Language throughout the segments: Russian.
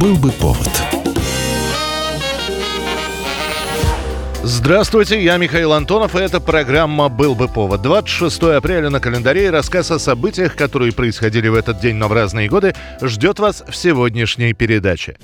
Был бы повод. Здравствуйте, я Михаил Антонов, и эта программа «Был бы повод». 26 апреля на календаре и рассказ о событиях, которые происходили в этот день, но в разные годы, ждет вас в сегодняшней передаче.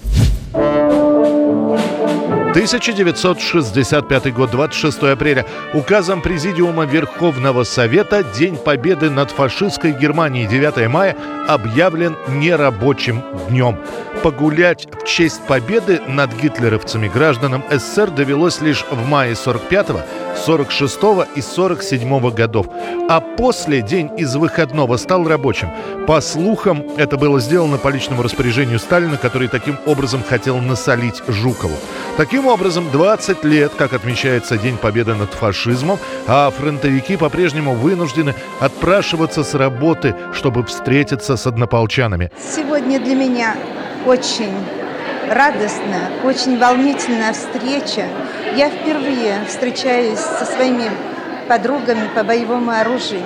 1965 год, 26 апреля. Указом Президиума Верховного Совета День Победы над фашистской Германией 9 мая объявлен нерабочим днем. Погулять в честь победы над гитлеровцами гражданам СССР довелось лишь в мае 45-го, 46 и 47 годов. А после день из выходного стал рабочим. По слухам, это было сделано по личному распоряжению Сталина, который таким образом хотел насолить Жукову. Таким образом, 20 лет, как отмечается День Победы над фашизмом, а фронтовики по-прежнему вынуждены отпрашиваться с работы, чтобы встретиться с однополчанами. Сегодня для меня очень радостная, очень волнительная встреча. Я впервые встречаюсь со своими подругами по боевому оружию.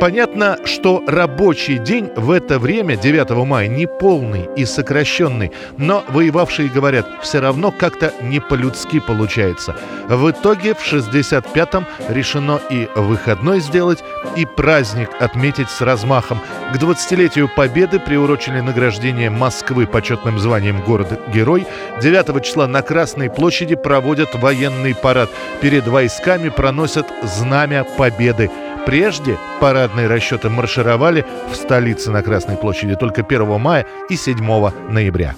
Понятно, что рабочий день в это время, 9 мая, не полный и сокращенный, но воевавшие говорят, все равно как-то не по-людски получается. В итоге в 65-м решено и выходной сделать, и праздник отметить с размахом. К 20-летию Победы приурочили награждение Москвы почетным званием «Город-герой». 9 числа на Красной площади проводят военный парад. Перед войсками проносят знамя Победы. Прежде парадные расчеты маршировали в столице на Красной площади только 1 мая и 7 ноября.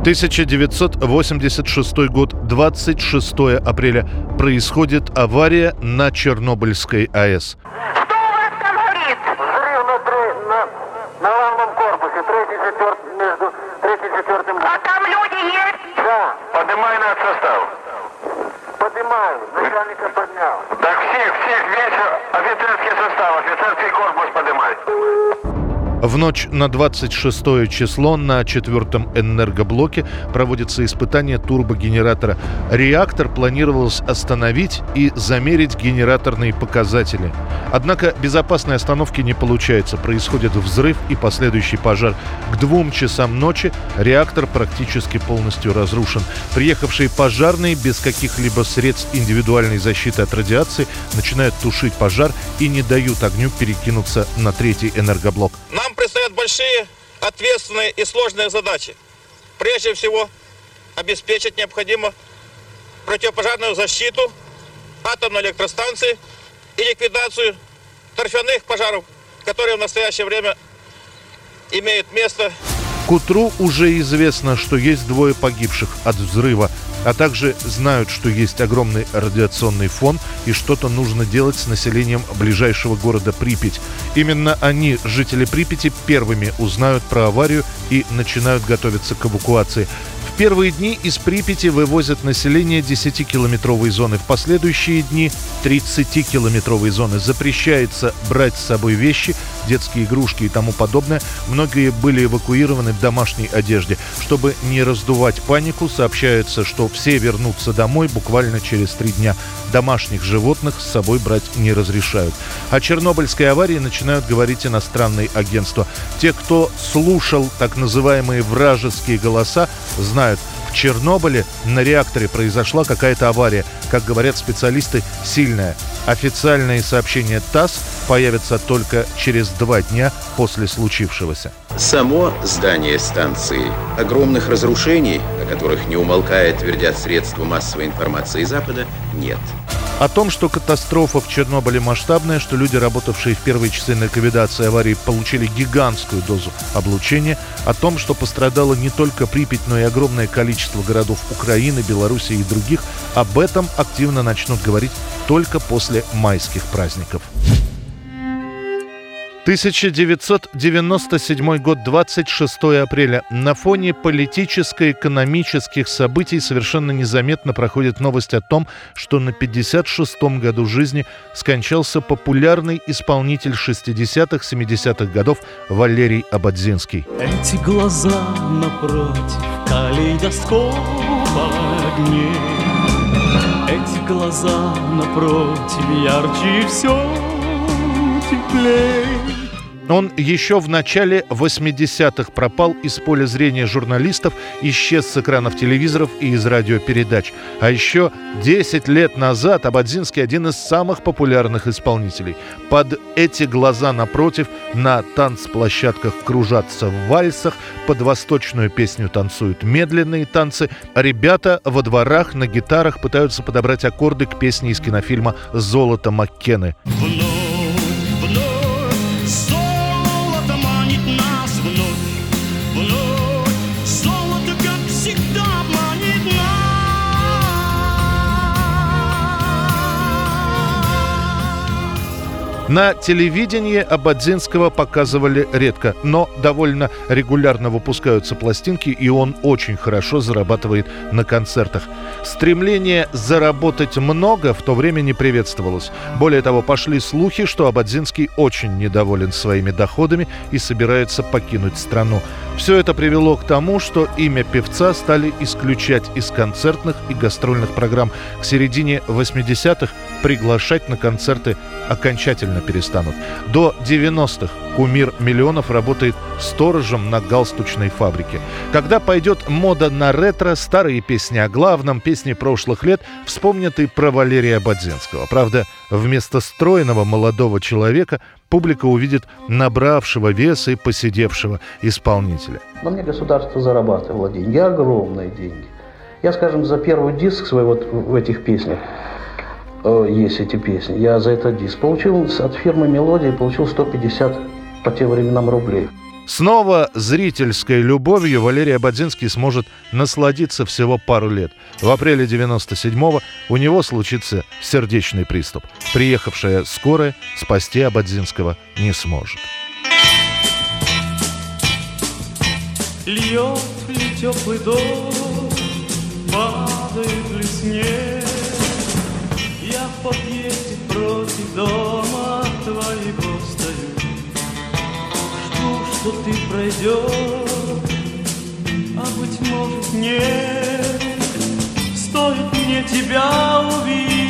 1986 год, 26 апреля. Происходит авария на Чернобыльской АЭС. Кто у вас там горит? Взрыв на, тре- на, на главном корпусе, третий, четвертый, между третьим и четвертым. А там люди есть? Да, Поднимай наш состав. Поднимаю, начальника поднял. Так всех, всех, весь офицерский состав, офицерский корпус поднимай. В ночь на 26 число на четвертом энергоблоке проводится испытание турбогенератора. Реактор планировалось остановить и замерить генераторные показатели. Однако безопасной остановки не получается. Происходит взрыв и последующий пожар. К двум часам ночи реактор практически полностью разрушен. Приехавшие пожарные без каких-либо средств индивидуальной защиты от радиации начинают тушить пожар и не дают огню перекинуться на третий энергоблок. Нам предстоят большие, ответственные и сложные задачи. Прежде всего, обеспечить необходимую противопожарную защиту атомной электростанции и ликвидацию торфяных пожаров, которые в настоящее время имеют место К утру уже известно, что есть двое погибших от взрыва, а также знают, что есть огромный радиационный фон и что-то нужно делать с населением ближайшего города Припять. Именно они, жители Припяти, первыми узнают про аварию и начинают готовиться к эвакуации. В первые дни из Припяти вывозят население 10-километровой зоны. В последующие дни 30-километровой зоны. Запрещается брать с собой вещи, детские игрушки и тому подобное. Многие были эвакуированы в домашней одежде. Чтобы не раздувать панику, сообщается, что все вернутся домой буквально через три дня. Домашних животных с собой брать не разрешают. О Чернобыльской аварии начинают говорить иностранные агентства. Те, кто слушал так называемые вражеские голоса, знают, в Чернобыле на реакторе произошла какая-то авария. Как говорят специалисты, сильная. Официальные сообщения ТАСС появятся только через два дня после случившегося. Само здание станции огромных разрушений, о которых не умолкает, твердят средства массовой информации Запада, нет. О том, что катастрофа в Чернобыле масштабная, что люди, работавшие в первые часы ликвидации аварии, получили гигантскую дозу облучения, о том, что пострадало не только Припять, но и огромное количество городов Украины, Белоруссии и других, об этом активно начнут говорить только после майских праздников. 1997 год, 26 апреля. На фоне политическо-экономических событий совершенно незаметно проходит новость о том, что на 56-м году жизни скончался популярный исполнитель 60-х, 70-х годов Валерий Абадзинский. Эти глаза напротив калейдоскопа огней Эти глаза напротив ярче все теплей Он еще в начале 80-х пропал из поля зрения журналистов, исчез с экранов телевизоров и из радиопередач. А еще 10 лет назад Абадзинский один из самых популярных исполнителей. Под эти глаза напротив на танцплощадках кружатся в вальсах, под восточную песню танцуют медленные танцы, ребята во дворах на гитарах пытаются подобрать аккорды к песне из кинофильма «Золото Маккены». На телевидении Абадзинского показывали редко, но довольно регулярно выпускаются пластинки, и он очень хорошо зарабатывает на концертах. Стремление заработать много в то время не приветствовалось. Более того, пошли слухи, что Абадзинский очень недоволен своими доходами и собирается покинуть страну. Все это привело к тому, что имя певца стали исключать из концертных и гастрольных программ. К середине 80-х приглашать на концерты окончательно перестанут. До 90-х кумир миллионов работает сторожем на галстучной фабрике. Когда пойдет мода на ретро, старые песни о главном, песни прошлых лет вспомнят и про Валерия Бадзинского. Правда, вместо стройного молодого человека публика увидит набравшего веса и посидевшего исполнителя. На мне государство зарабатывало деньги, огромные деньги. Я, скажем, за первый диск свой вот в этих песнях, э, есть эти песни, я за этот диск получил от фирмы «Мелодия» получил 150 по тем временам рублей. Снова зрительской любовью Валерий Абадзинский сможет насладиться всего пару лет. В апреле 97-го у него случится сердечный приступ. Приехавшая скорая спасти Абадзинского не сможет. Льет ли теплый дождь, падает ли снег ты пройдешь, а быть может нет. Стоит мне тебя увидеть,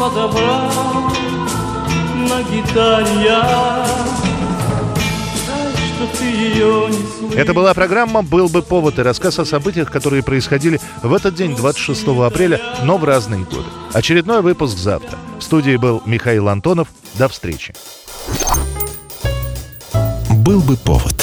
подобрал на гитаре я. Это была программа «Был бы повод» и рассказ о событиях, которые происходили в этот день, 26 апреля, но в разные годы. Очередной выпуск завтра. В студии был Михаил Антонов. До встречи. «Был бы повод»